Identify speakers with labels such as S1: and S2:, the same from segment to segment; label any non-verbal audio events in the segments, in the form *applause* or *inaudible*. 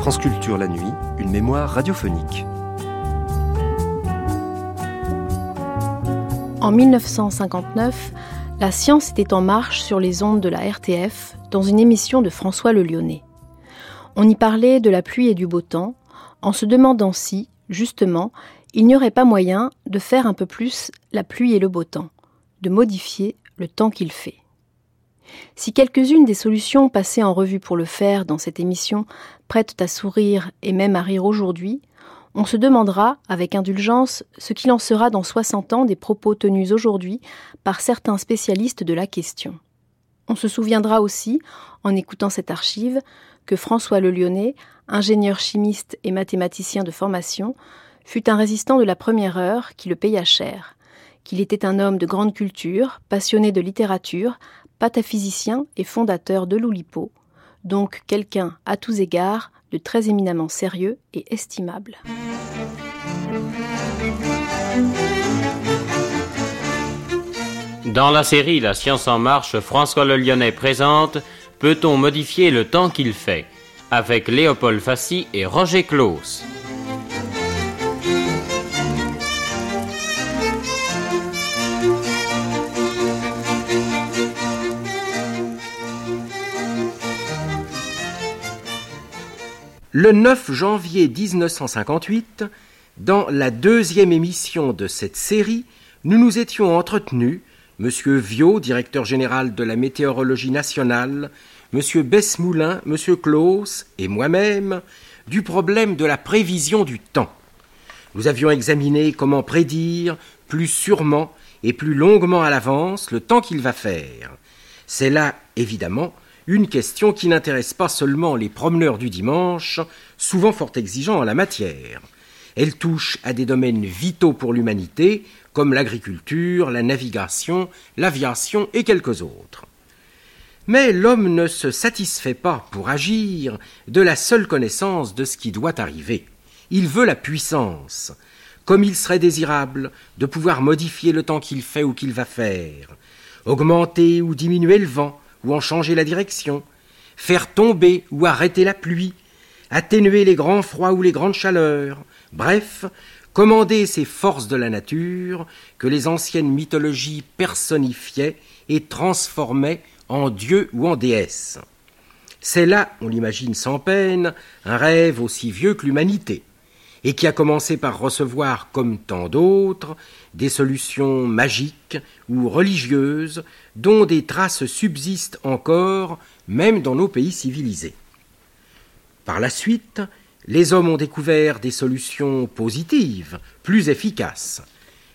S1: France Culture la nuit, une mémoire radiophonique.
S2: En 1959, la science était en marche sur les ondes de la RTF dans une émission de François Le Lyonnais. On y parlait de la pluie et du beau temps, en se demandant si, justement, il n'y aurait pas moyen de faire un peu plus la pluie et le beau temps, de modifier le temps qu'il fait. Si quelques-unes des solutions passées en revue pour le faire dans cette émission prêtent à sourire et même à rire aujourd'hui, on se demandera, avec indulgence, ce qu'il en sera dans 60 ans des propos tenus aujourd'hui par certains spécialistes de la question. On se souviendra aussi, en écoutant cette archive, que François Le Lyonnais, ingénieur chimiste et mathématicien de formation, fut un résistant de la première heure qui le paya cher, qu'il était un homme de grande culture, passionné de littérature, pataphysicien et fondateur de l'Oulipo, donc quelqu'un à tous égards de très éminemment sérieux et estimable.
S3: Dans la série La science en marche, François Le Lyonnais présente Peut-on modifier le temps qu'il fait? avec Léopold Fassi et Roger Claus.
S4: Le 9 janvier 1958, dans la deuxième émission de cette série, nous nous étions entretenus, M. Viau, directeur général de la météorologie nationale, M. Besmoulin, M. Claus et moi-même, du problème de la prévision du temps. Nous avions examiné comment prédire plus sûrement et plus longuement à l'avance le temps qu'il va faire. C'est là, évidemment, une question qui n'intéresse pas seulement les promeneurs du dimanche, souvent fort exigeants en la matière. Elle touche à des domaines vitaux pour l'humanité, comme l'agriculture, la navigation, l'aviation et quelques autres. Mais l'homme ne se satisfait pas, pour agir, de la seule connaissance de ce qui doit arriver. Il veut la puissance, comme il serait désirable de pouvoir modifier le temps qu'il fait ou qu'il va faire, augmenter ou diminuer le vent, ou en changer la direction, faire tomber ou arrêter la pluie, atténuer les grands froids ou les grandes chaleurs, bref, commander ces forces de la nature que les anciennes mythologies personnifiaient et transformaient en dieu ou en déesse. C'est là, on l'imagine sans peine, un rêve aussi vieux que l'humanité, et qui a commencé par recevoir, comme tant d'autres, des solutions magiques ou religieuses dont des traces subsistent encore même dans nos pays civilisés. Par la suite, les hommes ont découvert des solutions positives, plus efficaces.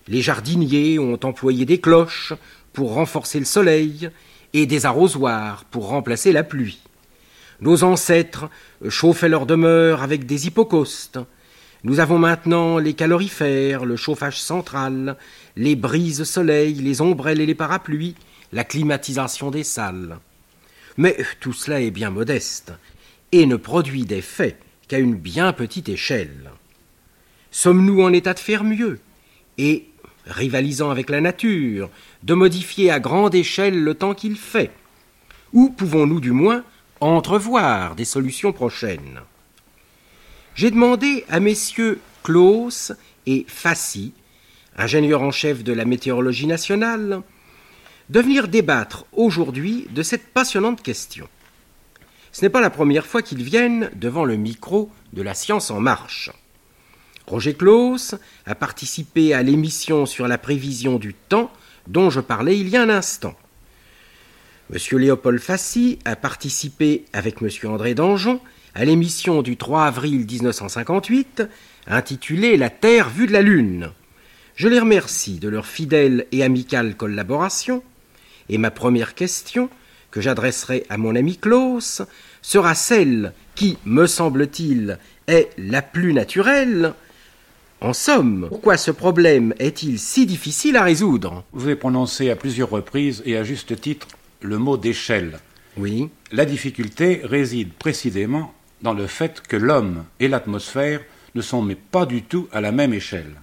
S4: Les jardiniers ont employé des cloches pour renforcer le soleil et des arrosoirs pour remplacer la pluie. Nos ancêtres chauffaient leur demeure avec des hypocaustes. Nous avons maintenant les calorifères, le chauffage central, les brises soleil, les ombrelles et les parapluies, la climatisation des salles. Mais tout cela est bien modeste et ne produit d'effet qu'à une bien petite échelle. Sommes-nous en état de faire mieux et, rivalisant avec la nature, de modifier à grande échelle le temps qu'il fait? Ou pouvons-nous du moins entrevoir des solutions prochaines? J'ai demandé à messieurs Claus et Fassi, ingénieurs en chef de la météorologie nationale, de venir débattre aujourd'hui de cette passionnante question. Ce n'est pas la première fois qu'ils viennent devant le micro de la science en marche. Roger Claus a participé à l'émission sur la prévision du temps dont je parlais il y a un instant. Monsieur Léopold Fassi a participé avec Monsieur André Danjon à l'émission du 3 avril 1958 intitulée La Terre vue de la Lune. Je les remercie de leur fidèle et amicale collaboration, et ma première question, que j'adresserai à mon ami Klaus, sera celle qui, me semble-t-il, est la plus naturelle. En somme, pourquoi ce problème est-il si difficile à résoudre?
S5: Vous avez prononcé à plusieurs reprises et à juste titre le mot d'échelle.
S4: Oui.
S5: La difficulté réside précisément dans le fait que l'homme et l'atmosphère ne sont mais pas du tout à la même échelle.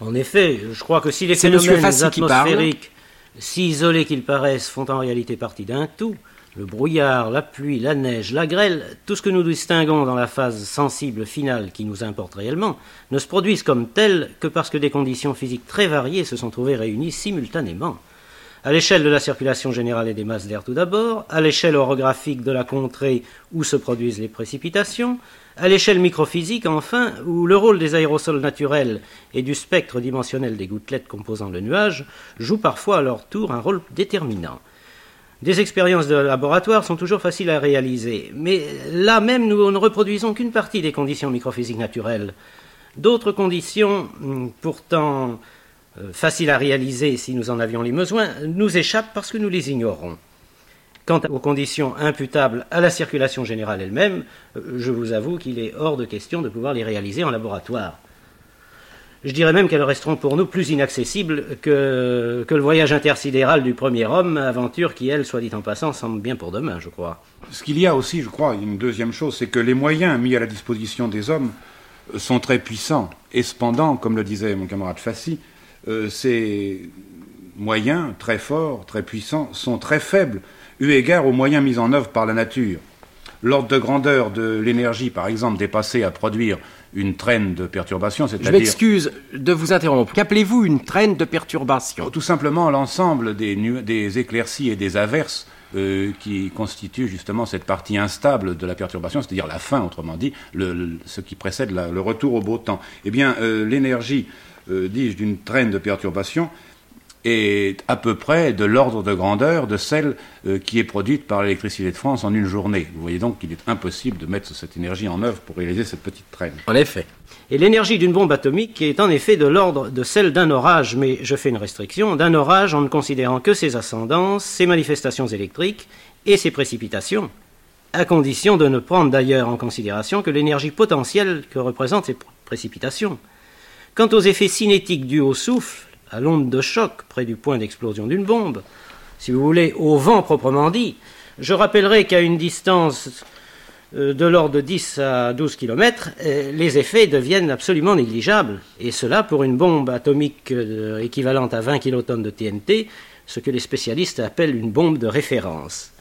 S6: En effet, je crois que si les phénomènes atmosphériques, si isolés qu'ils paraissent, font en réalité partie d'un tout, le brouillard, la pluie, la neige, la grêle, tout ce que nous distinguons dans la phase sensible finale qui nous importe réellement, ne se produisent comme tels que parce que des conditions physiques très variées se sont trouvées réunies simultanément. À l'échelle de la circulation générale et des masses d'air tout d'abord, à l'échelle orographique de la contrée où se produisent les précipitations, à l'échelle microphysique enfin, où le rôle des aérosols naturels et du spectre dimensionnel des gouttelettes composant le nuage joue parfois à leur tour un rôle déterminant. Des expériences de laboratoire sont toujours faciles à réaliser, mais là même nous ne reproduisons qu'une partie des conditions microphysiques naturelles. D'autres conditions, hum, pourtant faciles à réaliser si nous en avions les besoins, nous échappent parce que nous les ignorons. Quant aux conditions imputables à la circulation générale elle-même, euh, je vous avoue qu'il est hors de question de pouvoir les réaliser en laboratoire. Je dirais même qu'elles resteront pour nous plus inaccessibles que, que le voyage intersidéral du premier homme, aventure qui, elle, soit dit en passant, semble bien pour demain, je crois.
S5: Ce qu'il y a aussi, je crois, une deuxième chose, c'est que les moyens mis à la disposition des hommes euh, sont très puissants. Et cependant, comme le disait mon camarade Fassi, euh, ces moyens très forts, très puissants, sont très faibles, eu égard aux moyens mis en œuvre par la nature. L'ordre de grandeur de l'énergie, par exemple, dépassé à produire une traîne de perturbation,
S4: Je
S5: c'est-à-dire
S4: m'excuse de vous interrompre. Qu'appelez-vous une traîne de perturbation
S5: tout simplement l'ensemble des, nu- des éclaircies et des averses euh, qui constituent justement cette partie instable de la perturbation, c'est-à-dire la fin, autrement dit, le- le- ce qui précède la- le retour au beau temps. Eh bien, euh, l'énergie, euh, dis-je, d'une traîne de perturbation est à peu près de l'ordre de grandeur de celle euh, qui est produite par l'électricité de France en une journée. Vous voyez donc qu'il est impossible de mettre cette énergie en œuvre pour réaliser cette petite traîne.
S4: En effet.
S6: Et l'énergie d'une bombe atomique est en effet de l'ordre de celle d'un orage, mais je fais une restriction, d'un orage en ne considérant que ses ascendances, ses manifestations électriques et ses précipitations, à condition de ne prendre d'ailleurs en considération que l'énergie potentielle que représentent ces pr- précipitations. Quant aux effets cinétiques dus au souffle, à l'onde de choc près du point d'explosion d'une bombe, si vous voulez, au vent proprement dit, je rappellerai qu'à une distance euh, de l'ordre de 10 à 12 km, les effets deviennent absolument négligeables. Et cela pour une bombe atomique euh, équivalente à 20 kilotonnes de TNT, ce que les spécialistes appellent une bombe de référence.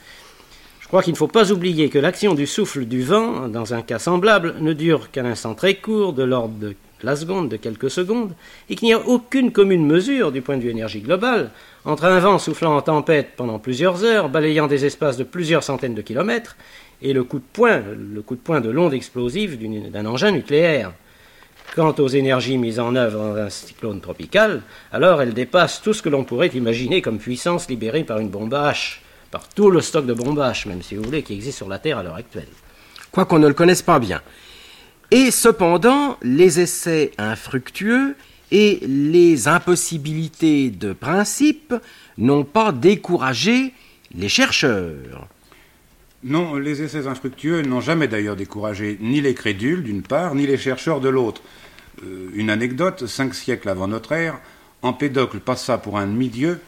S6: Je crois qu'il ne faut pas oublier que l'action du souffle du vent, dans un cas semblable, ne dure qu'un instant très court, de l'ordre de la seconde, de quelques secondes, et qu'il n'y a aucune commune mesure, du point de vue énergie globale, entre un vent soufflant en tempête pendant plusieurs heures, balayant des espaces de plusieurs centaines de kilomètres, et le coup de poing, le coup de poing de l'onde explosive d'un engin nucléaire. Quant aux énergies mises en œuvre dans un cyclone tropical, alors elles dépassent tout ce que l'on pourrait imaginer comme puissance libérée par une bombe à H, par tout le stock de bombes H, même si vous voulez, qui existe sur la Terre à l'heure actuelle.
S4: Quoi qu'on ne le connaisse pas bien. Et cependant, les essais infructueux et les impossibilités de principe n'ont pas découragé les chercheurs.
S5: Non, les essais infructueux n'ont jamais d'ailleurs découragé ni les crédules d'une part, ni les chercheurs de l'autre. Euh, une anecdote, cinq siècles avant notre ère, Empédocle passa pour un demi-dieu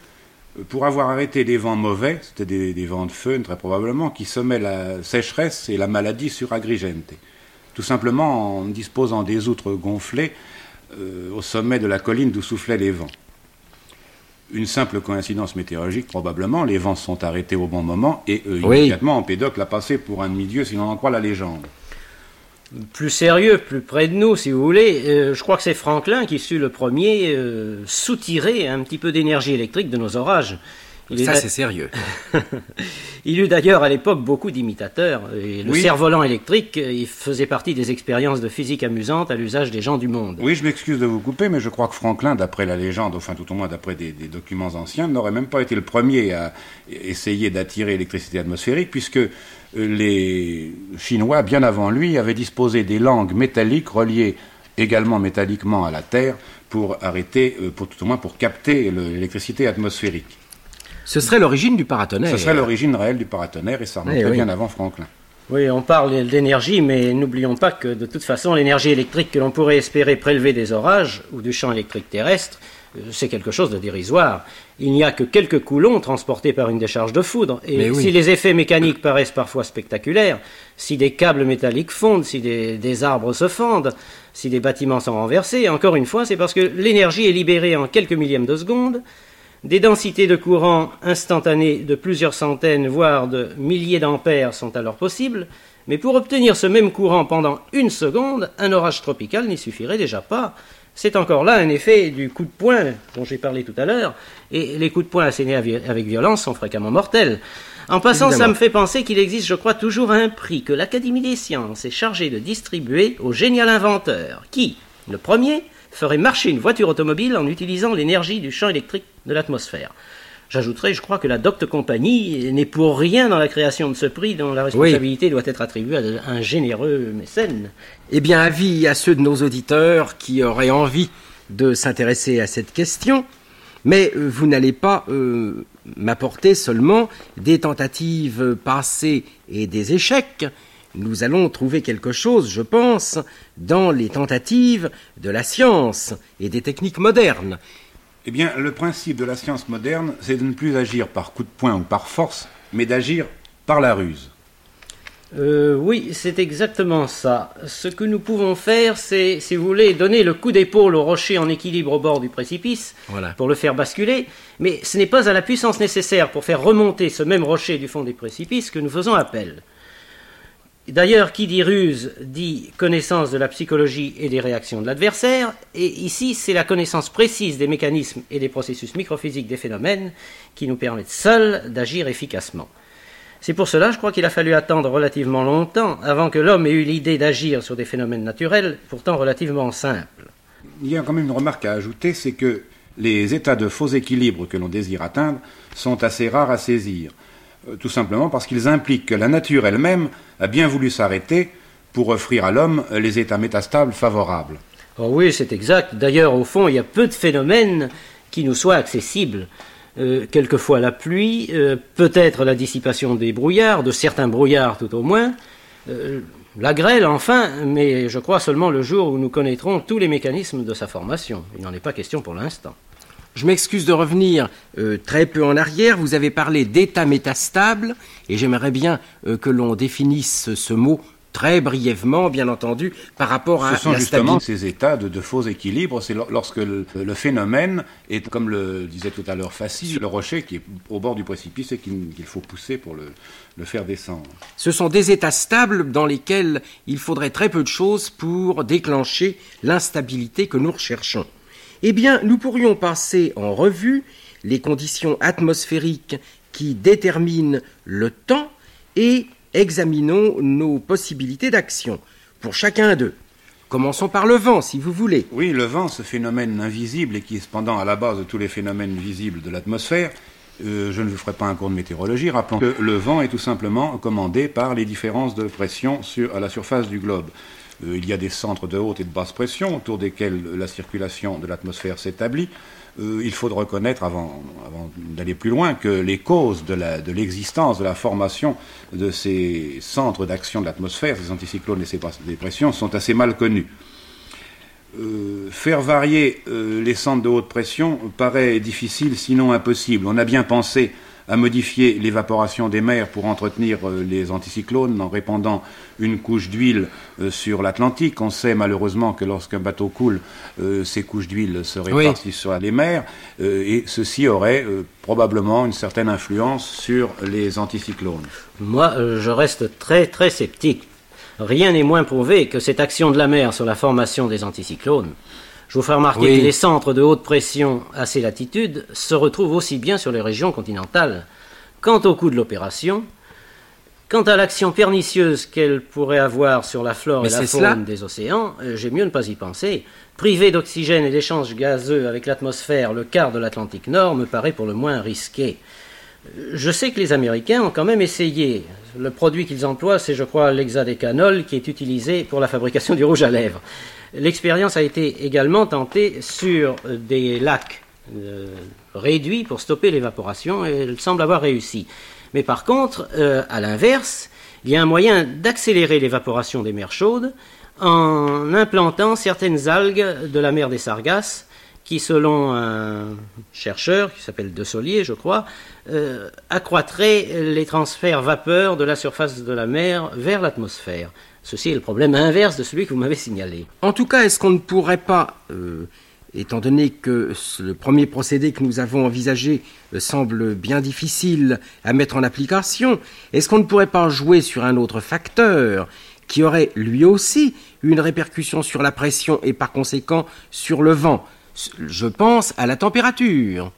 S5: euh, pour avoir arrêté des vents mauvais, c'était des, des vents de feu très probablement, qui semaient la sécheresse et la maladie sur Agrigente. Tout simplement en disposant des outres gonflées euh, au sommet de la colline d'où soufflaient les vents. Une simple coïncidence météorologique, probablement, les vents se sont arrêtés au bon moment et euh,
S4: Oui.
S5: immédiatement Empédocle a passé pour un demi-dieu, si l'on en croit la légende.
S6: Plus sérieux, plus près de nous, si vous voulez, euh, je crois que c'est Franklin qui sut le premier euh, soutirer un petit peu d'énergie électrique de nos orages. Il
S4: Ça,
S6: est-
S4: c'est sérieux. *laughs*
S6: Il eut d'ailleurs à l'époque beaucoup d'imitateurs. Et le
S5: Oui.
S6: cerf-volant électrique, euh, il faisait partie des expériences de physique amusantes à l'usage des gens du monde.
S5: Oui, je m'excuse de vous couper, mais je crois que Franklin, d'après la légende, enfin tout au moins d'après des, des documents anciens, n'aurait même pas été le premier à essayer d'attirer l'électricité atmosphérique, puisque euh, les Chinois, bien avant lui, avaient disposé des langues métalliques reliées également métalliquement à la Terre pour arrêter, euh, pour tout au moins pour capter le- l'électricité atmosphérique.
S4: Ce serait l'origine du paratonnerre.
S5: Ce serait l'origine réelle du paratonnerre et ça remonterait
S4: Eh oui.
S5: bien avant Franklin.
S6: Oui, on parle d'énergie, mais n'oublions pas que de toute façon, l'énergie électrique que l'on pourrait espérer prélever des orages ou du champ électrique terrestre c'est quelque chose de dérisoire. Il n'y a que quelques coulons transportés par une décharge de foudre. Et si les effets mécaniques paraissent parfois spectaculaires, si des câbles métalliques fondent, si des, arbres se fendent, si des bâtiments sont renversés, encore une fois, c'est parce que l'énergie est libérée en quelques millièmes de seconde, des densités de courant instantanées de plusieurs centaines, voire de milliers d'ampères sont alors possibles, mais pour obtenir ce même courant pendant une seconde, un orage tropical n'y suffirait déjà pas. C'est encore là un effet du coup de poing dont j'ai parlé tout à l'heure, et les coups de poing assénés avec violence sont fréquemment mortels. En passant, ça me fait penser qu'il existe, je crois, toujours un prix que l'Académie des sciences est chargée de distribuer au génial inventeur, qui, le premier, ferait marcher une voiture automobile en utilisant l'énergie du champ électrique de l'atmosphère. J'ajouterai, je crois que la Docte Compagnie n'est pour rien dans la création de ce prix dont la responsabilité doit être attribuée à un généreux mécène.
S4: Eh bien, avis à ceux de nos auditeurs qui auraient envie de s'intéresser à cette question, mais euh, vous n'allez pas euh, m'apporter seulement des tentatives passées et des échecs. Nous allons trouver quelque chose, je pense, dans les tentatives de la science et des techniques modernes.
S5: Eh bien, le principe de la science moderne, c'est de ne plus agir par coup de poing ou par force, mais d'agir par la ruse.
S6: Euh, oui, c'est exactement ça. Ce que nous pouvons faire, c'est, si vous voulez, donner le coup d'épaule au rocher en équilibre au bord du précipice pour le faire basculer, mais ce n'est pas à la puissance nécessaire pour faire remonter ce même rocher du fond des précipices que nous faisons appel. D'ailleurs, qui dit ruse dit connaissance de la psychologie et des réactions de l'adversaire, et ici c'est la connaissance précise des mécanismes et des processus microphysiques des phénomènes qui nous permettent seuls d'agir efficacement. C'est pour cela, je crois qu'il a fallu attendre relativement longtemps avant que l'homme ait eu l'idée d'agir sur des phénomènes naturels, pourtant relativement simples.
S5: Il y a quand même une remarque à ajouter, c'est que les états de faux équilibre que l'on désire atteindre sont assez rares à saisir. Euh, tout simplement parce qu'ils impliquent que la nature elle-même a bien voulu s'arrêter pour offrir à l'homme les états métastables favorables.
S6: Oh oui, c'est exact. D'ailleurs, au fond, il y a peu de phénomènes qui nous soient accessibles. Euh, quelquefois la pluie, euh, peut-être la dissipation des brouillards, de certains brouillards tout au moins, la grêle enfin, mais je crois seulement le jour où nous connaîtrons tous les mécanismes de sa formation. Il n'en est pas question pour l'instant.
S4: Je m'excuse de revenir euh, très peu en arrière. Vous avez parlé d'état métastable et j'aimerais bien euh, que l'on définisse ce mot très brièvement, bien entendu, par rapport à
S5: Ce sont justement ces états de, faux équilibre. C'est lorsque le, phénomène est, comme le disait tout à l'heure Fassi, le rocher qui est au bord du précipice et qu'il faut pousser pour le, le faire descendre.
S4: Ce sont des états stables dans lesquels il faudrait très peu de choses pour déclencher l'instabilité que nous recherchons. Eh bien, nous pourrions passer en revue les conditions atmosphériques qui déterminent le temps et examinons nos possibilités d'action pour chacun d'eux. Commençons par le vent, si vous voulez.
S5: Oui, le vent, ce phénomène invisible et qui est cependant à la base de tous les phénomènes visibles de l'atmosphère, euh, je ne vous ferai pas un cours de météorologie, rappelons que le vent est tout simplement commandé par les différences de pression à la surface du globe. Euh, il y a des centres de haute et de basse pression autour desquels la circulation de l'atmosphère s'établit. Euh, il faut reconnaître, avant, d'aller plus loin, que les causes de l'existence, de, la formation de ces centres d'action de l'atmosphère, ces anticyclones et ces pressions, sont assez mal connues. Euh, faire varier les centres de haute pression paraît difficile, sinon impossible. On a bien pensé à modifier l'évaporation des mers pour entretenir euh, les anticyclones en répandant une couche d'huile euh, sur l'Atlantique. On sait malheureusement que lorsqu'un bateau coule, euh, ces couches d'huile se répartissent sur les mers et ceci aurait probablement une certaine influence sur les anticyclones.
S6: Moi, je reste très très sceptique. Rien n'est moins prouvé que cette action de la mer sur la formation des anticyclones. Je vous ferai remarquer que les centres de haute pression à ces latitudes se retrouvent aussi bien sur les régions continentales. Quant au coût de l'opération, quant à l'action pernicieuse qu'elle pourrait avoir sur la flore et la faune des océans, euh, j'ai mieux ne pas y penser. Priver d'oxygène et d'échanges gazeux avec l'atmosphère le quart de l'Atlantique Nord me paraît pour le moins risqué. Je sais que les Américains ont quand même essayé. Le produit qu'ils emploient, c'est, je crois, l'hexadécanol qui est utilisé pour la fabrication du rouge à lèvres. L'expérience a été également tentée sur des lacs euh, réduits pour stopper l'évaporation et elle semble avoir réussi. Mais par contre, euh, à l'inverse, il y a un moyen d'accélérer l'évaporation des mers chaudes en implantant certaines algues de la mer des Sargasses qui, selon un chercheur qui s'appelle De Solier, je crois, euh, accroîtrait les transferts vapeur de la surface de la mer vers l'atmosphère. Ceci est le problème inverse de celui que vous m'avez signalé.
S4: En tout cas, est-ce qu'on ne pourrait pas, euh, étant donné que le premier procédé que nous avons envisagé euh, semble bien difficile à mettre en application, est-ce qu'on ne pourrait pas jouer sur un autre facteur qui aurait lui aussi une répercussion sur la pression et par conséquent sur le vent? Je pense à la température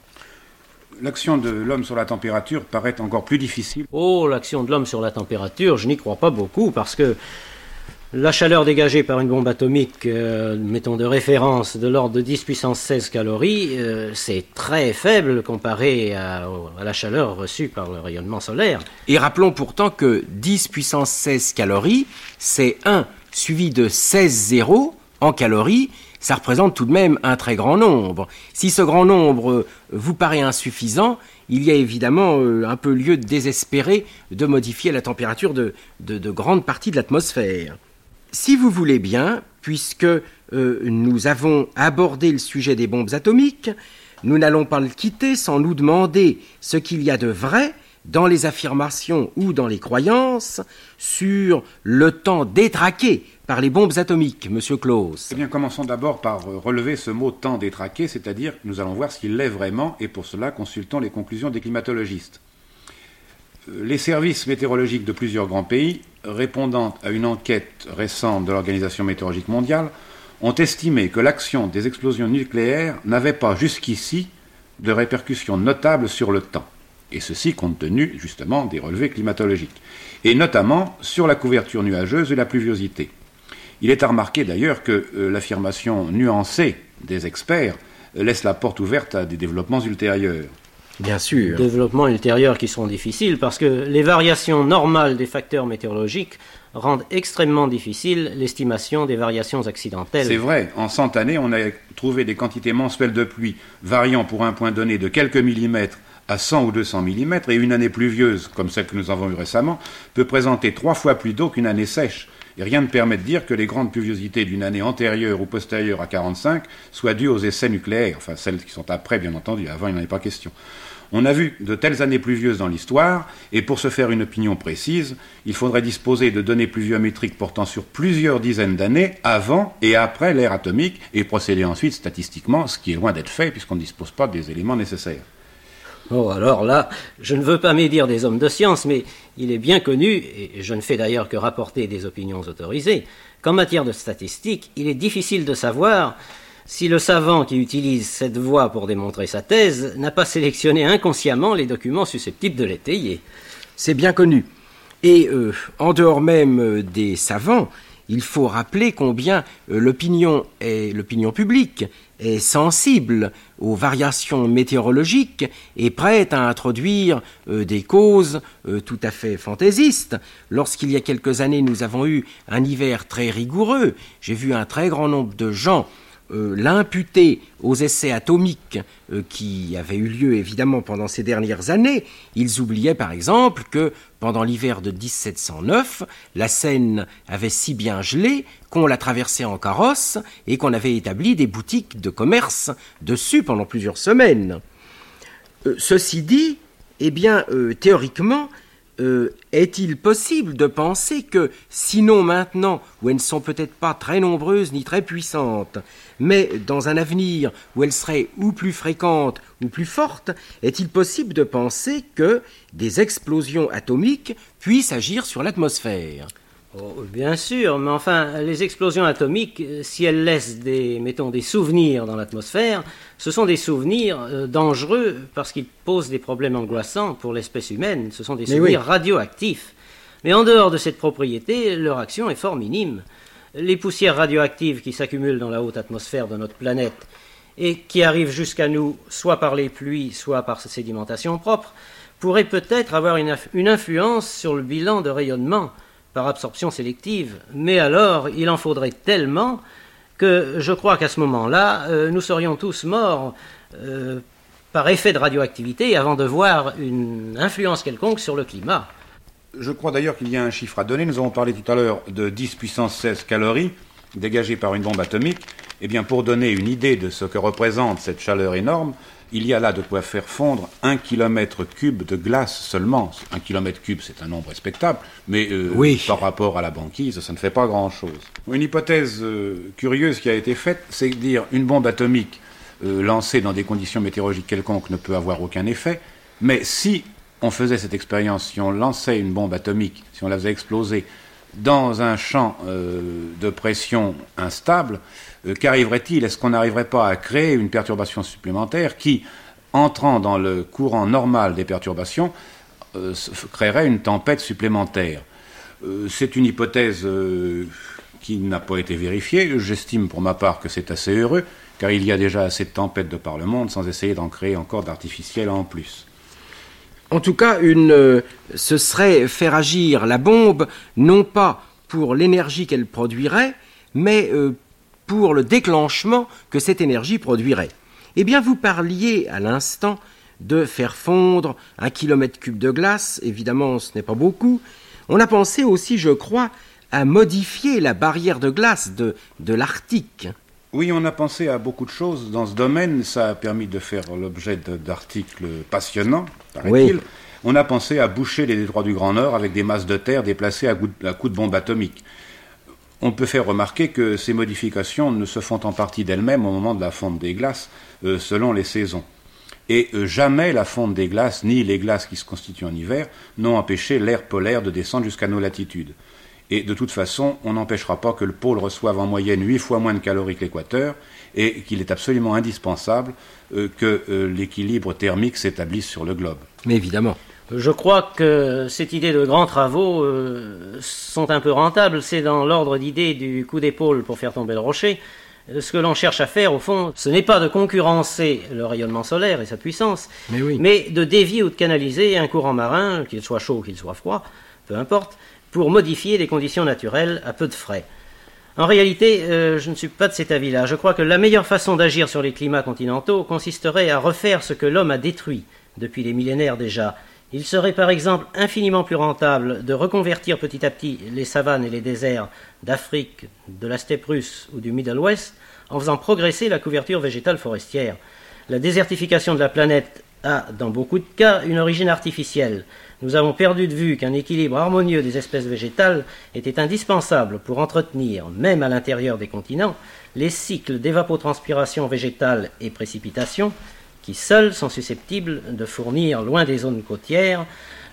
S5: l'action de l'homme sur la température paraît encore plus difficile.
S6: Oh, l'action de l'homme sur la température, je n'y crois pas beaucoup parce que la chaleur dégagée par une bombe atomique, euh, mettons de référence, de l'ordre de 10 puissance 16 calories, euh, c'est très faible comparé à, la chaleur reçue par le rayonnement solaire.
S4: Et rappelons pourtant que 10 puissance 16 calories, c'est 1 suivi de 16 zéros en calories, ça représente tout de même un très grand nombre. Si ce grand nombre euh, vous paraît insuffisant, il y a évidemment un peu lieu de désespérer de modifier la température de, de, de grandes parties de l'atmosphère. Si vous voulez bien, puisque euh, nous avons abordé le sujet des bombes atomiques, nous n'allons pas le quitter sans nous demander ce qu'il y a de vrai dans les affirmations ou dans les croyances sur le temps détraqué par les bombes atomiques, Monsieur Claus.
S5: Eh bien, commençons d'abord par relever ce mot temps détraqué, c'est-à-dire nous allons voir s'il l'est vraiment, et pour cela consultons les conclusions des climatologistes. Les services météorologiques de plusieurs grands pays répondant à une enquête récente de l'Organisation météorologique mondiale, ont estimé que l'action des explosions nucléaires n'avait pas jusqu'ici de répercussions notables sur le temps, et ceci compte tenu justement des relevés climatologiques, et notamment sur la couverture nuageuse et la pluviosité. Il est à remarquer d'ailleurs que euh, l'affirmation nuancée des experts laisse la porte ouverte à des développements ultérieurs.
S4: Bien sûr.
S6: Développements ultérieurs qui seront difficiles parce que les variations normales des facteurs météorologiques rendent extrêmement difficile l'estimation des variations accidentelles.
S5: C'est vrai. En 100 années, on a trouvé des quantités mensuelles de pluie variant pour un point donné de quelques millimètres à 100 ou 200 millimètres, et une année pluvieuse, comme celle que nous avons eue récemment, peut présenter trois fois plus d'eau qu'une année sèche. Rien ne permet de dire que les grandes pluviosités d'une année antérieure ou postérieure à 45 soient dues aux essais nucléaires, enfin celles qui sont après, bien entendu. Avant, il n'en est pas question. On a vu de telles années pluvieuses dans l'histoire, et pour se faire une opinion précise, il faudrait disposer de données pluviométriques portant sur plusieurs dizaines d'années avant et après l'ère atomique, et procéder ensuite statistiquement, ce qui est loin d'être fait puisqu'on ne dispose pas des éléments nécessaires.
S6: Oh, alors là, je ne veux pas médire des hommes de science, mais il est bien connu, et je ne fais d'ailleurs que rapporter des opinions autorisées, qu'en matière de statistiques, il est difficile de savoir si le savant qui utilise cette voie pour démontrer sa thèse n'a pas sélectionné inconsciemment les documents susceptibles de l'étayer.
S4: C'est bien connu. Et euh, en dehors même euh, des savants, il faut rappeler combien euh, l'opinion publique est sensible aux variations météorologiques et prête à introduire des causes tout à fait fantaisistes. Lorsqu'il y a quelques années nous avons eu un hiver très rigoureux, j'ai vu un très grand nombre de gens euh, l'imputer aux essais atomiques euh, qui avaient eu lieu évidemment pendant ces dernières années, ils oubliaient par exemple que pendant l'hiver de 1709, la Seine avait si bien gelé qu'on la traversait en carrosse et qu'on avait établi des boutiques de commerce dessus pendant plusieurs semaines. Euh, ceci dit, eh bien, théoriquement, euh, est-il possible de penser que, sinon maintenant, où elles ne sont peut-être pas très nombreuses ni très puissantes, mais dans un avenir où elles seraient ou plus fréquentes ou plus fortes, est-il possible de penser que des explosions atomiques puissent agir sur l'atmosphère?
S6: Oh, bien sûr, mais enfin, les explosions atomiques, euh, si elles laissent des, mettons, des souvenirs dans l'atmosphère, ce sont des souvenirs euh, dangereux parce qu'ils posent des problèmes angoissants pour l'espèce humaine. Ce sont des souvenirs radioactifs. Mais en dehors de cette propriété, leur action est fort minime. Les poussières radioactives qui s'accumulent dans la haute atmosphère de notre planète et qui arrivent jusqu'à nous soit par les pluies, soit par sédimentation propre, pourraient peut-être avoir une influence sur le bilan de rayonnement par absorption sélective, mais alors il en faudrait tellement que je crois qu'à ce moment-là, euh, nous serions tous morts euh, par effet de radioactivité avant de voir une influence quelconque sur le climat.
S5: Je crois d'ailleurs qu'il y a un chiffre à donner. Nous avons parlé tout à l'heure de 10 puissance 16 calories. dégagée par une bombe atomique, eh bien, pour donner une idée de ce que représente cette chaleur énorme, il y a là de quoi faire fondre un kilomètre cube de glace seulement. Un kilomètre cube, c'est un nombre respectable, mais euh, par rapport à la banquise, ça ne fait pas grand-chose. Une hypothèse euh, curieuse qui a été faite, c'est de dire une bombe atomique euh, lancée dans des conditions météorologiques quelconques ne peut avoir aucun effet, mais si on faisait cette expérience, si on lançait une bombe atomique, si on la faisait exploser dans un champ de pression instable, qu'arriverait-il? Est-ce qu'on n'arriverait pas à créer une perturbation supplémentaire qui, entrant dans le courant normal des perturbations, euh, créerait une tempête supplémentaire? Euh, C'est une hypothèse qui n'a pas été vérifiée. J'estime pour ma part que c'est assez heureux, car il y a déjà assez de tempêtes de par le monde sans essayer d'en créer encore d'artificiels en plus.
S4: En tout cas, ce serait faire agir la bombe, non pas pour l'énergie qu'elle produirait, mais pour le déclenchement que cette énergie produirait. Eh bien, vous parliez à l'instant de faire fondre un kilomètre cube de glace, évidemment ce n'est pas beaucoup. On a pensé aussi, je crois, à modifier la barrière de glace de, de l'Arctique.
S5: Oui, on a pensé à beaucoup de choses dans ce domaine. Ça a permis de faire l'objet d'articles passionnants, paraît-il. On a pensé à boucher les détroits du Grand Nord avec des masses de terre déplacées à coup de bombes atomiques on peut faire remarquer que ces modifications ne se font en partie d'elles-mêmes au moment de la fonte des glaces, euh, selon les saisons. Et euh, jamais la fonte des glaces, ni les glaces qui se constituent en hiver, n'ont empêché l'air polaire de descendre jusqu'à nos latitudes. Et de toute façon, on n'empêchera pas que le pôle reçoive en moyenne huit fois moins de calories que l'équateur, et qu'il est absolument indispensable euh, que l'équilibre thermique s'établisse sur le globe.
S4: Mais évidemment.
S6: Je crois que cette idée de grands travaux euh, sont un peu rentables. C'est dans l'ordre d'idée du coup d'épaule pour faire tomber le rocher. Euh, ce que l'on cherche à faire, au fond, ce n'est pas de concurrencer le rayonnement solaire et sa puissance, mais, de dévier ou de canaliser un courant marin, qu'il soit chaud ou qu'il soit froid, peu importe, pour modifier les conditions naturelles à peu de frais. En réalité, euh, je ne suis pas de cet avis-là. Je crois que la meilleure façon d'agir sur les climats continentaux consisterait à refaire ce que l'homme a détruit depuis des millénaires déjà, il serait par exemple infiniment plus rentable de reconvertir petit à petit les savanes et les déserts d'Afrique, de la steppe russe ou du Middle West en faisant progresser la couverture végétale forestière. La désertification de la planète a, dans beaucoup de cas, une origine artificielle. Nous avons perdu de vue qu'un équilibre harmonieux des espèces végétales était indispensable pour entretenir, même à l'intérieur des continents, les cycles d'évapotranspiration végétale et précipitation, qui seuls sont susceptibles de fournir, loin des zones côtières,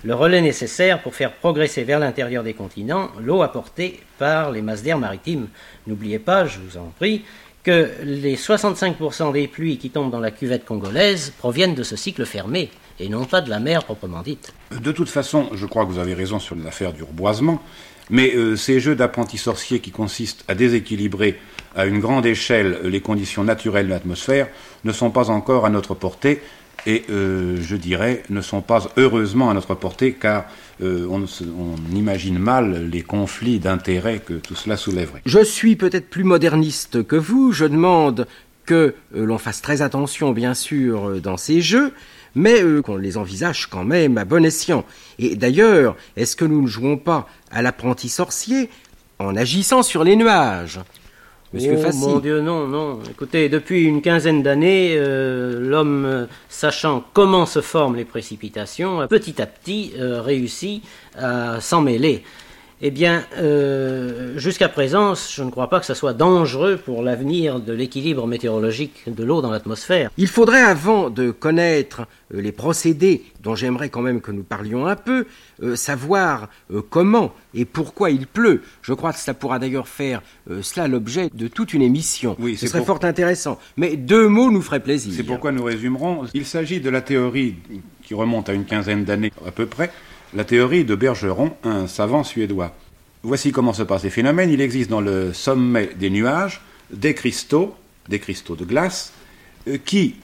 S6: le relais nécessaire pour faire progresser vers l'intérieur des continents l'eau apportée par les masses d'air maritimes. N'oubliez pas, je vous en prie, que les 65% des pluies qui tombent dans la cuvette congolaise proviennent de ce cycle fermé et non pas de la mer proprement dite.
S5: De toute façon, je crois que vous avez raison sur l'affaire du reboisement, mais euh, ces jeux d'apprentis sorciers qui consistent à déséquilibrer à une grande échelle les conditions naturelles de l'atmosphère ne sont pas encore à notre portée et euh, je dirais ne sont pas heureusement à notre portée car euh, on, on, imagine mal les conflits d'intérêts que tout cela soulèverait.
S4: Je suis peut-être plus moderniste que vous, je demande que euh, l'on fasse très attention bien sûr dans ces jeux, mais qu'on les envisage quand même à bon escient. Et d'ailleurs, est-ce que nous ne jouons pas à l'apprenti sorcier en agissant sur les nuages?
S6: Monsieur oh, Mon Dieu, non, non. Écoutez, depuis une quinzaine d'années, euh, l'homme, euh, sachant comment se forment les précipitations, petit à petit euh, réussit à s'en mêler. Eh bien, euh, jusqu'à présent, je ne crois pas que ce soit dangereux pour l'avenir de l'équilibre météorologique de l'eau dans l'atmosphère.
S4: Il faudrait, avant de connaître euh, les procédés dont j'aimerais quand même que nous parlions un peu, euh, savoir comment et pourquoi il pleut. Je crois que cela pourra d'ailleurs faire cela l'objet de toute une émission. Oui, Ce serait fort intéressant. Mais deux mots nous feraient plaisir.
S5: C'est pourquoi nous résumerons. Il s'agit de la théorie qui remonte à une quinzaine d'années à peu près, la théorie de Bergeron, un savant suédois. Voici comment se passent les phénomènes. Il existe dans le sommet des nuages des cristaux, des cristaux de glace, euh, qui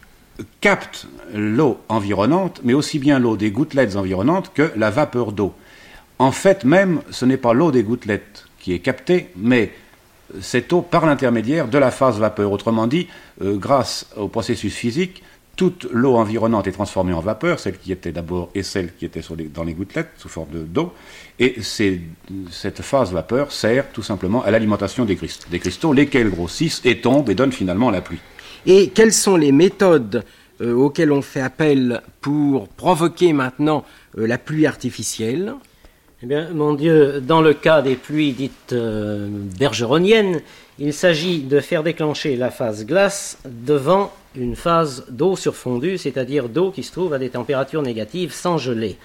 S5: captent l'eau environnante, mais aussi bien l'eau des gouttelettes environnantes que la vapeur d'eau. En fait, même, ce n'est pas l'eau des gouttelettes qui est captée, mais cette eau par l'intermédiaire de la phase vapeur. Autrement dit, euh, grâce au processus physique, toute l'eau environnante est transformée en vapeur, celle qui était d'abord et celle qui était dans les gouttelettes sous forme d'eau. Et cette phase vapeur sert tout simplement à l'alimentation des, cristaux, lesquels grossissent et tombent et donnent finalement la pluie.
S4: Et quelles sont les méthodes euh, auxquelles on fait appel pour provoquer maintenant euh, la pluie artificielle?
S6: Eh bien, mon Dieu, dans le cas des pluies dites euh, bergeroniennes, il s'agit de faire déclencher la phase glace devant une phase d'eau surfondue, c'est-à-dire d'eau qui se trouve à des températures négatives sans geler.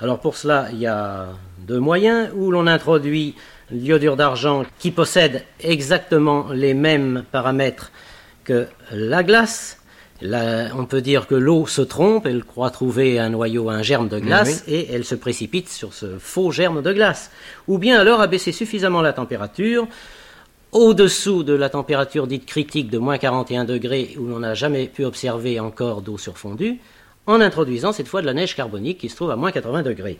S6: Alors pour cela, il y a deux moyens où l'on introduit l'iodure d'argent qui possède exactement les mêmes paramètres que la glace, on peut dire que l'eau se trompe, elle croit trouver un noyau, un germe de glace, et elle se précipite sur ce faux germe de glace. Ou bien alors abaisser suffisamment la température, au-dessous de la température dite critique de moins 41 degrés, où l'on n'a jamais pu observer encore d'eau surfondue, en introduisant cette fois de la neige carbonique qui se trouve à moins 80 degrés.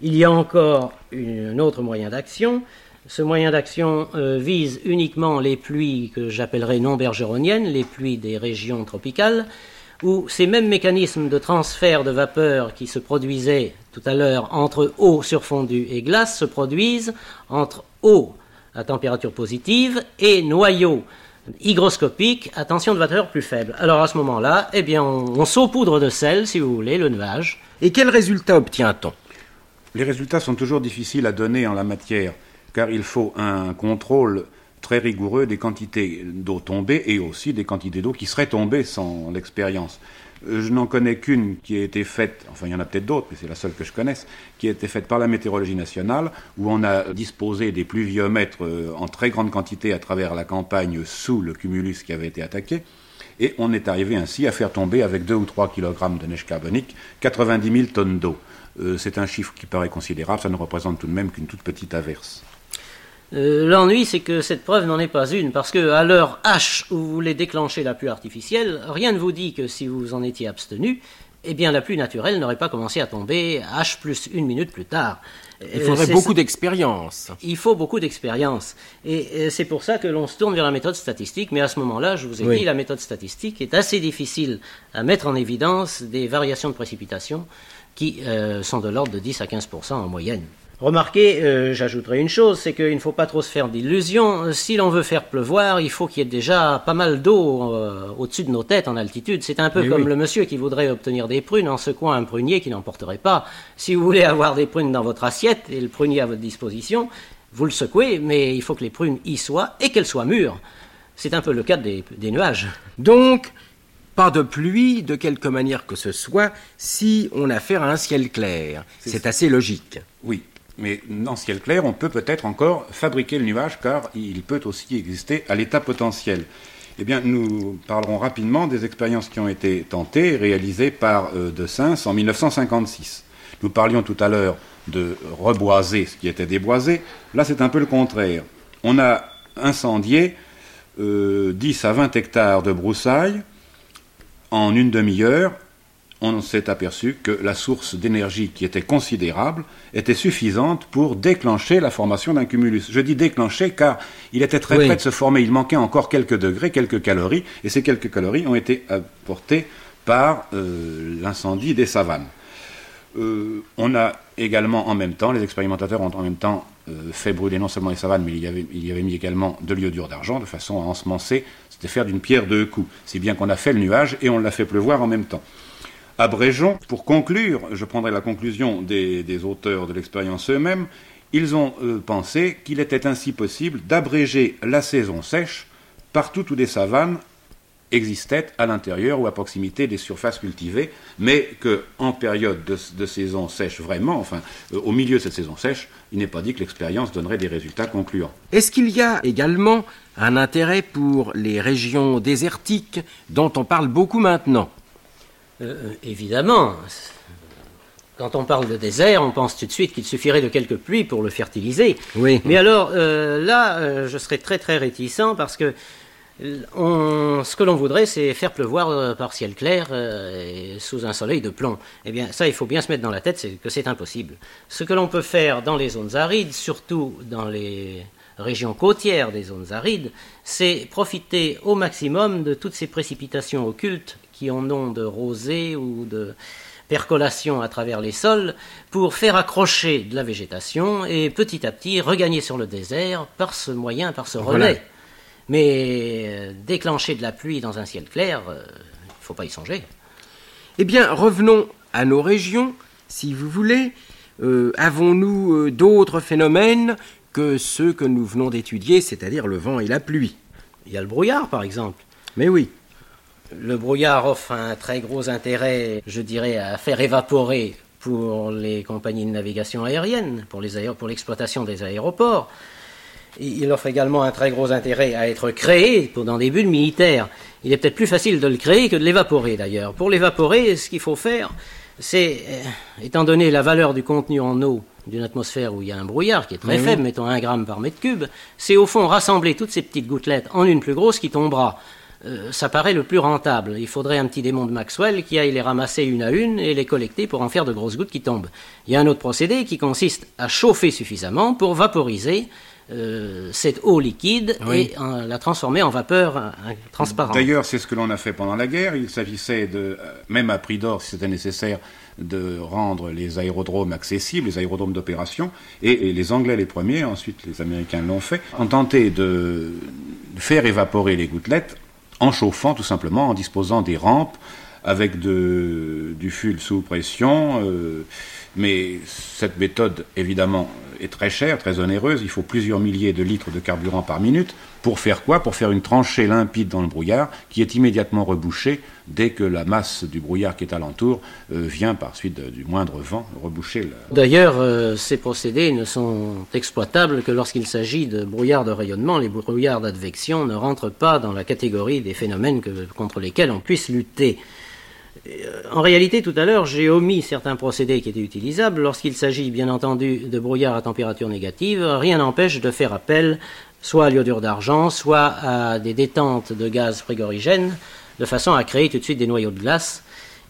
S6: Il y a encore un autre moyen d'action, ce moyen d'action euh, vise uniquement les pluies que j'appellerais non bergeroniennes, les pluies des régions tropicales, où ces mêmes mécanismes de transfert de vapeur qui se produisaient tout à l'heure entre eau surfondue et glace se produisent entre eau à température positive et noyau hygroscopique à tension de vapeur plus faible. Alors à ce moment-là, eh bien, on, on saupoudre de sel, si vous voulez, le nuage.
S4: Et quel résultat obtient-on?
S5: Les résultats sont toujours difficiles à donner en la matière car il faut un contrôle très rigoureux des quantités d'eau tombée et aussi des quantités d'eau qui seraient tombées sans l'expérience. Euh, je n'en connais qu'une qui a été faite, enfin il y en a peut-être d'autres, mais c'est la seule que je connaisse, qui a été faite par la météorologie nationale, où on a disposé des pluviomètres euh, en très grande quantité à travers la campagne sous le cumulus qui avait été attaqué, et on est arrivé ainsi à faire tomber avec 2 ou 3 kg de neige carbonique 90 000 tonnes d'eau. Euh, c'est un chiffre qui paraît considérable, ça ne représente tout de même qu'une toute petite averse.
S6: Euh, l'ennui, c'est que cette preuve n'en est pas une, parce que à l'heure H où vous voulez déclencher la pluie artificielle, rien ne vous dit que si vous en étiez abstenu, eh bien la pluie naturelle n'aurait pas commencé à tomber H plus une minute plus tard.
S4: Il faudrait euh, beaucoup d'expérience.
S6: Il faut beaucoup d'expérience. Et euh, c'est pour ça que l'on se tourne vers la méthode statistique. Mais à ce moment-là, je vous ai dit, la méthode statistique est assez difficile à mettre en évidence des variations de précipitation qui sont de l'ordre de 10 à 15 en moyenne. Remarquez, euh, j'ajouterai une chose, c'est qu'il ne faut pas trop se faire d'illusions. Si l'on veut faire pleuvoir, il faut qu'il y ait déjà pas mal d'eau euh, au-dessus de nos têtes en altitude. C'est un peu comme le monsieur qui voudrait obtenir des prunes en secouant un prunier qui n'en porterait pas. Si vous voulez avoir des prunes dans votre assiette et le prunier à votre disposition, vous le secouez, mais il faut que les prunes y soient et qu'elles soient mûres. C'est un peu le cas des, des nuages.
S4: Donc, pas de pluie de quelque manière que ce soit si on a affaire à un ciel clair. C'est assez logique.
S5: Oui, mais dans ciel clair, on peut peut-être encore fabriquer le nuage, car il peut aussi exister à l'état potentiel. Eh bien, nous parlerons rapidement des expériences qui ont été tentées et réalisées par euh, De Sens en 1956. Nous parlions tout à l'heure de reboiser ce qui était déboisé. Là, c'est un peu le contraire. On a incendié 10 euh, à 20 hectares de broussailles en une demi-heure on s'est aperçu que la source d'énergie qui était considérable était suffisante pour déclencher la formation d'un cumulus. Je dis déclencher car il était très près de se former, il manquait encore quelques degrés, quelques calories, et ces quelques calories ont été apportées par euh, l'incendie des savanes. Euh, on a également en même temps, les expérimentateurs ont en même temps euh, fait brûler non seulement les savanes, mais il y avait, il y avait mis également de l'iodure d'argent de façon à ensemencer, c'était faire d'une pierre deux coups. C'est bien qu'on a fait le nuage et on l'a fait pleuvoir en même temps. Abrégeons, pour conclure, je prendrai la conclusion des, auteurs de l'expérience eux-mêmes, ils ont euh, pensé qu'il était ainsi possible d'abréger la saison sèche partout où des savanes existaient à l'intérieur ou à proximité des surfaces cultivées, mais qu'en période de, saison sèche vraiment, enfin euh, au milieu de cette saison sèche, il n'est pas dit que l'expérience donnerait des résultats concluants.
S4: Est-ce qu'il y a également un intérêt pour les régions désertiques dont on parle beaucoup maintenant?
S6: Euh, euh, évidemment, quand on parle de désert, on pense tout de suite qu'il suffirait de quelques pluies pour le fertiliser.
S4: Oui.
S6: Mais alors euh, là, je serais très très réticent parce que ce que l'on voudrait, c'est faire pleuvoir par ciel clair sous un soleil de plomb. Eh bien, ça, il faut bien se mettre dans la tête, c'est que c'est impossible. Ce que l'on peut faire dans les zones arides, surtout dans les régions côtières des zones arides, c'est profiter au maximum de toutes ces précipitations occultes qui en ont de rosée ou de percolation à travers les sols pour faire accrocher de la végétation et petit à petit regagner sur le désert par ce moyen, par ce relais. Mais euh, déclencher de la pluie dans un ciel clair, il ne faut pas y songer.
S4: Eh bien, revenons à nos régions, si vous voulez. Euh, avons-nous euh, d'autres phénomènes que ceux que nous venons d'étudier, c'est-à-dire le vent et la pluie?
S6: Il y a le brouillard, par exemple.
S4: Mais oui.
S6: Le brouillard offre un très gros intérêt, je dirais, à faire évaporer pour les compagnies de navigation aérienne, pour l'exploitation des aéroports. Il offre également un très gros intérêt à être créé pour dans des buts militaires. Il est peut-être plus facile de le créer que de l'évaporer d'ailleurs. Pour l'évaporer, ce qu'il faut faire, c'est, euh, étant donné la valeur du contenu en eau d'une atmosphère où il y a un brouillard qui est très faible, mettons 1 gramme par mètre cube, c'est au fond rassembler toutes ces petites gouttelettes en une plus grosse qui tombera. Euh, ça paraît le plus rentable. Il faudrait un petit démon de Maxwell qui aille les ramasser une à une et les collecter pour en faire de grosses gouttes qui tombent. Il y a un autre procédé qui consiste à chauffer suffisamment pour vaporiser euh, cette eau liquide et la transformer en vapeur transparente.
S5: D'ailleurs, c'est ce que l'on a fait pendant la guerre. Il s'agissait de, euh, même à prix d'or si c'était nécessaire, de rendre les aérodromes accessibles, les aérodromes d'opération. Et, les Anglais les premiers, ensuite les Américains l'ont fait, ont tenté de faire évaporer les gouttelettes en chauffant tout simplement, en disposant des rampes avec du ful sous pression. Euh, mais cette méthode, évidemment, est très chère, très onéreuse. Il faut plusieurs milliers de litres de carburant par minute. Pour faire quoi? Pour faire une tranchée limpide dans le brouillard qui est immédiatement rebouchée dès que la masse du brouillard qui est alentour euh, vient par suite du moindre vent reboucher. Le...
S6: D'ailleurs, euh, ces procédés ne sont exploitables que lorsqu'il s'agit de brouillards de rayonnement. Les brouillards d'advection ne rentrent pas dans la catégorie des phénomènes contre lesquels on puisse lutter. Euh, en réalité, tout à l'heure, j'ai omis certains procédés qui étaient utilisables. Lorsqu'il s'agit, bien entendu, de brouillard à température négative, rien n'empêche de faire appel soit à l'iodure d'argent, soit à des détentes de gaz frigorigènes, de façon à créer tout de suite des noyaux de glace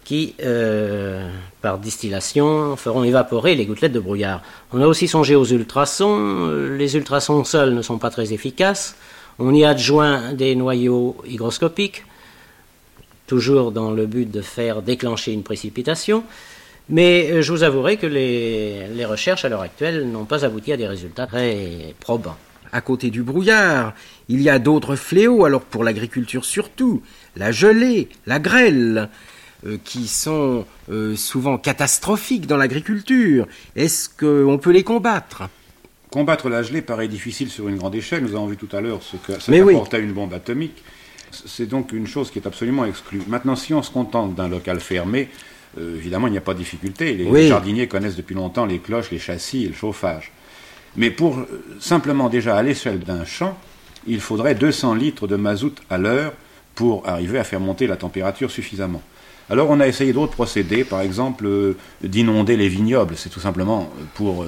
S6: qui, euh, par distillation, feront évaporer les gouttelettes de brouillard. On a aussi songé aux ultrasons. Les ultrasons seuls ne sont pas très efficaces. On y adjoint des noyaux hygroscopiques toujours dans le but de faire déclencher une précipitation. Mais euh, je vous avouerai que les, recherches à l'heure actuelle n'ont pas abouti à des résultats très probants.
S4: À côté du brouillard, il y a d'autres fléaux, alors pour l'agriculture surtout, la gelée, la grêle, euh, qui sont euh, souvent catastrophiques dans l'agriculture. Est-ce qu'on peut les combattre?
S5: Combattre la gelée paraît difficile sur une grande échelle. Nous avons vu tout à l'heure ce que ça apporte à une bombe atomique. C'est donc une chose qui est absolument exclue. Maintenant, si on se contente d'un local fermé, euh, évidemment, il n'y a pas de difficulté. Les, jardiniers connaissent depuis longtemps les cloches, les châssis et le chauffage. Mais pour euh, simplement déjà à l'échelle d'un champ, il faudrait 200 litres de mazout à l'heure pour arriver à faire monter la température suffisamment. Alors on a essayé d'autres procédés, par exemple euh, d'inonder les vignobles, c'est tout simplement pour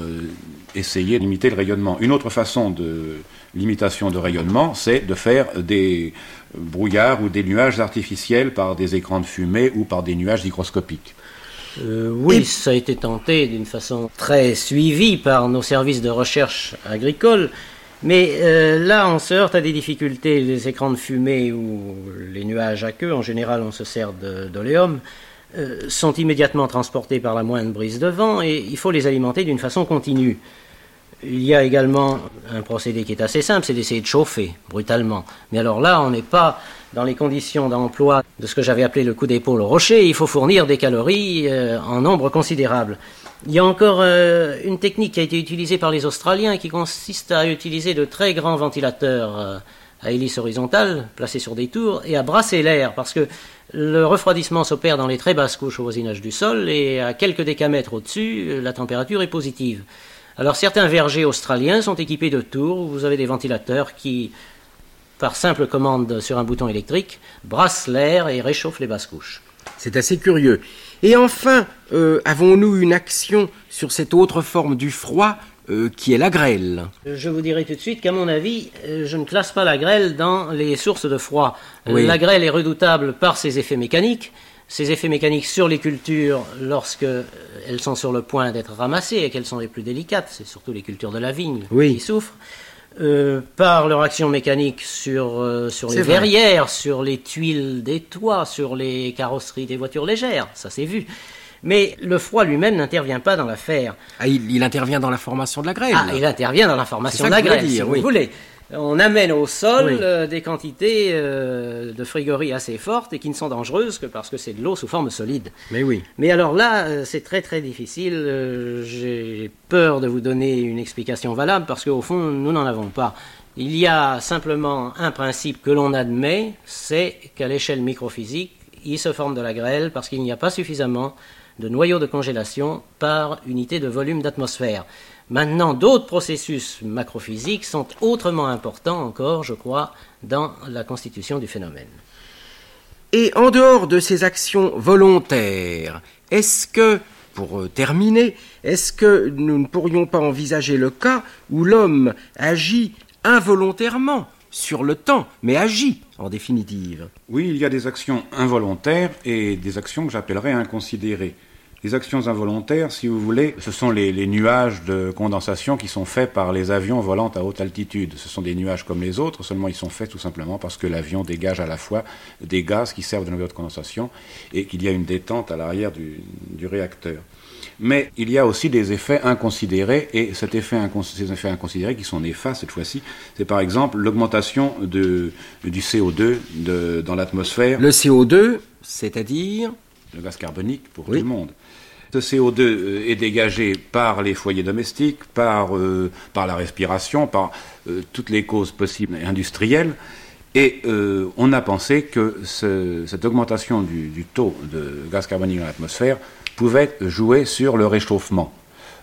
S5: essayer de limiter le rayonnement. Une autre façon de limitation de rayonnement, c'est de faire des brouillards ou des nuages artificiels par des écrans de fumée ou par des nuages hygroscopiques.
S6: Euh, oui, ça a été tenté d'une façon très suivie par nos services de recherche agricole, mais euh, là on se heurte à des difficultés. Les écrans de fumée ou les nuages à queue, en général on se sert d'oléum, euh, sont immédiatement transportés par la moindre brise de vent et il faut les alimenter d'une façon continue. Il y a également un procédé qui est assez simple, c'est d'essayer de chauffer brutalement. Mais alors là, on n'est pas dans les conditions d'emploi de ce que j'avais appelé le coup d'épaule au rocher. Il faut fournir des calories euh, en nombre considérable. Il y a encore euh, une technique qui a été utilisée par les Australiens qui consiste à utiliser de très grands ventilateurs euh, à hélice horizontale placés sur des tours et à brasser l'air parce que le refroidissement s'opère dans les très basses couches au voisinage du sol et à quelques décamètres au-dessus, la température est positive. Alors certains vergers australiens sont équipés de tours où vous avez des ventilateurs qui, par simple commande sur un bouton électrique, brassent l'air et réchauffent les basses couches.
S4: C'est assez curieux. Et enfin, euh, avons-nous une action sur cette autre forme du froid euh, qui est la grêle?
S6: Je vous dirai tout de suite qu'à mon avis, euh, je ne classe pas la grêle dans les sources de froid. La grêle est redoutable par ses effets mécaniques, ces effets mécaniques sur les cultures lorsque elles sont sur le point d'être ramassées et qu'elles sont les plus délicates, c'est surtout les cultures de la vigne qui souffrent. euh, par leur action mécanique sur, euh, sur les verrières, sur les tuiles des toits, sur les carrosseries des voitures légères, ça c'est vu. Mais le froid lui-même n'intervient pas dans l'affaire.
S4: Ah, il, intervient dans la formation de la grêle.
S6: Ah, il intervient dans la formation de la grêle, si vous voulez on amène au sol euh, des quantités euh, de frigories assez fortes et qui ne sont dangereuses que parce que c'est de l'eau sous forme solide.
S4: Mais oui.
S6: Mais alors là, euh, c'est très très difficile. J'ai peur de vous donner une explication valable parce qu'au fond, nous n'en avons pas. Il y a simplement un principe que l'on admet, c'est qu'à l'échelle microphysique, il se forme de la grêle parce qu'il n'y a pas suffisamment de noyaux de congélation par unité de volume d'atmosphère. Maintenant, d'autres processus macrophysiques sont autrement importants encore, je crois, dans la constitution du phénomène.
S4: Et en dehors de ces actions volontaires, est-ce que, pour euh, terminer, est-ce que nous ne pourrions pas envisager le cas où l'homme agit involontairement sur le temps, mais agit en définitive?
S5: Oui, il y a des actions involontaires et des actions que j'appellerais inconsidérées. Les actions involontaires, si vous voulez, ce sont les, nuages de condensation qui sont faits par les avions volant à haute altitude. Ce sont des nuages comme les autres, seulement ils sont faits tout simplement parce que l'avion dégage à la fois des gaz qui servent de noyau de condensation et qu'il y a une détente à l'arrière du, réacteur. Mais il y a aussi des effets inconsidérés, et cet effet ces effets inconsidérés qui sont néfastes cette fois-ci, c'est par exemple l'augmentation du CO2 dans l'atmosphère.
S4: Le CO2, c'est-à-dire
S5: Le gaz carbonique pour tout le monde. Ce CO2 euh, est dégagé par les foyers domestiques, par, euh, par la respiration, par euh, toutes les causes possibles industrielles. Et on a pensé que cette augmentation du, taux de gaz carbonique dans l'atmosphère pouvait jouer sur le réchauffement.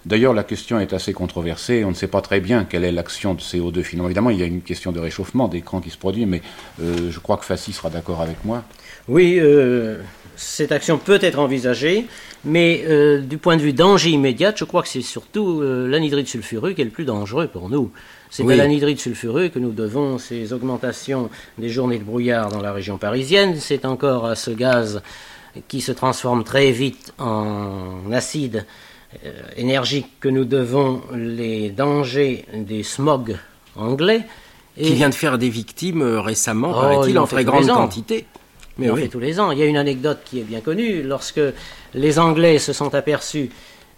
S5: D'ailleurs, la question est assez controversée. On ne sait pas très bien quelle est l'action de CO2 finalement. Évidemment, il y a une question de réchauffement d'écran qui se produit, mais je crois que Fassi sera d'accord avec moi.
S6: Oui, cette action peut être envisagée. Mais euh, du point de vue danger immédiat, je crois que c'est surtout euh, l'anhydride sulfureux qui est le plus dangereux pour nous. C'est à l'anhydride sulfureux que nous devons ces augmentations des journées de brouillard dans la région parisienne. C'est encore à ce gaz qui se transforme très vite en acide euh, énergique que nous devons les dangers des smogs anglais.
S4: Qui vient de faire des victimes récemment, oh, paraît-il, en très grande quantité.
S6: Mais on fait tous les ans. Il y a une anecdote qui est bien connue. Lorsque les Anglais se sont aperçus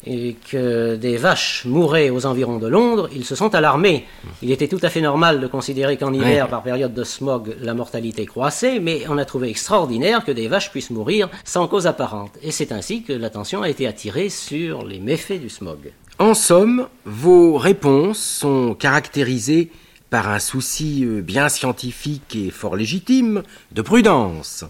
S6: et que des vaches mouraient aux environs de Londres, ils se sont alarmés. Il était tout à fait normal de considérer qu'en hiver, par période de smog, la mortalité croissait, mais on a trouvé extraordinaire que des vaches puissent mourir sans cause apparente. Et c'est ainsi que l'attention a été attirée sur les méfaits du smog.
S4: En somme, vos réponses sont caractérisées par un souci euh, bien scientifique et fort légitime de prudence.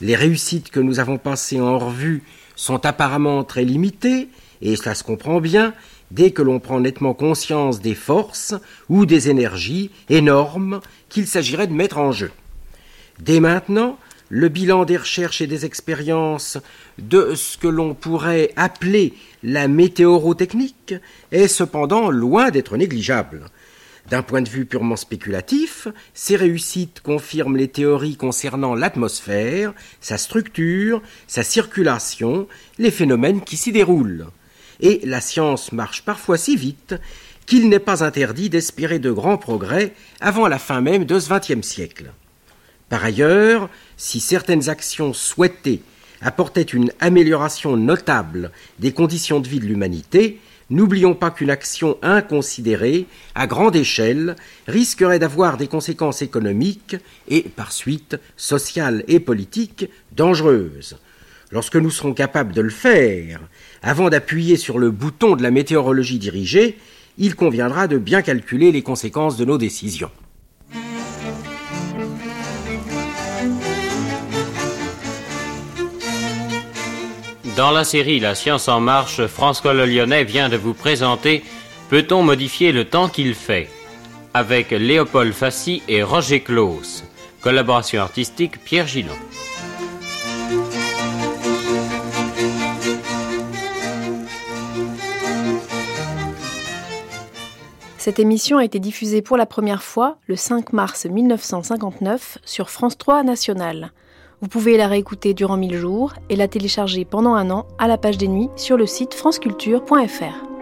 S4: Les réussites que nous avons passées en revue sont apparemment très limitées, et cela se comprend bien dès que l'on prend nettement conscience des forces ou des énergies énormes qu'il s'agirait de mettre en jeu. Dès maintenant, le bilan des recherches et des expériences de ce que l'on pourrait appeler la météorotechnique est cependant loin d'être négligeable. D'un point de vue purement spéculatif, ces réussites confirment les théories concernant l'atmosphère, sa structure, sa circulation, les phénomènes qui s'y déroulent. Et la science marche parfois si vite qu'il n'est pas interdit d'espérer de grands progrès avant la fin même de ce XXe siècle. Par ailleurs, si certaines actions souhaitées apportaient une amélioration notable des conditions de vie de l'humanité, N'oublions pas qu'une action inconsidérée, à grande échelle, risquerait d'avoir des conséquences économiques et, par suite, sociales et politiques dangereuses. Lorsque nous serons capables de le faire, avant d'appuyer sur le bouton de la météorologie dirigée, il conviendra de bien calculer les conséquences de nos décisions.
S3: Dans la série La science en marche, François Le Lyonnais vient de vous présenter Peut-on modifier le temps qu'il fait avec Léopold Fassi et Roger Claus. Collaboration artistique Pierre Gillon.
S2: Cette émission a été diffusée pour la première fois le 5 mars 1959 sur France 3 National. Vous pouvez la réécouter durant 1000 jours et la télécharger pendant un an à la page des nuits sur le site franceculture.fr.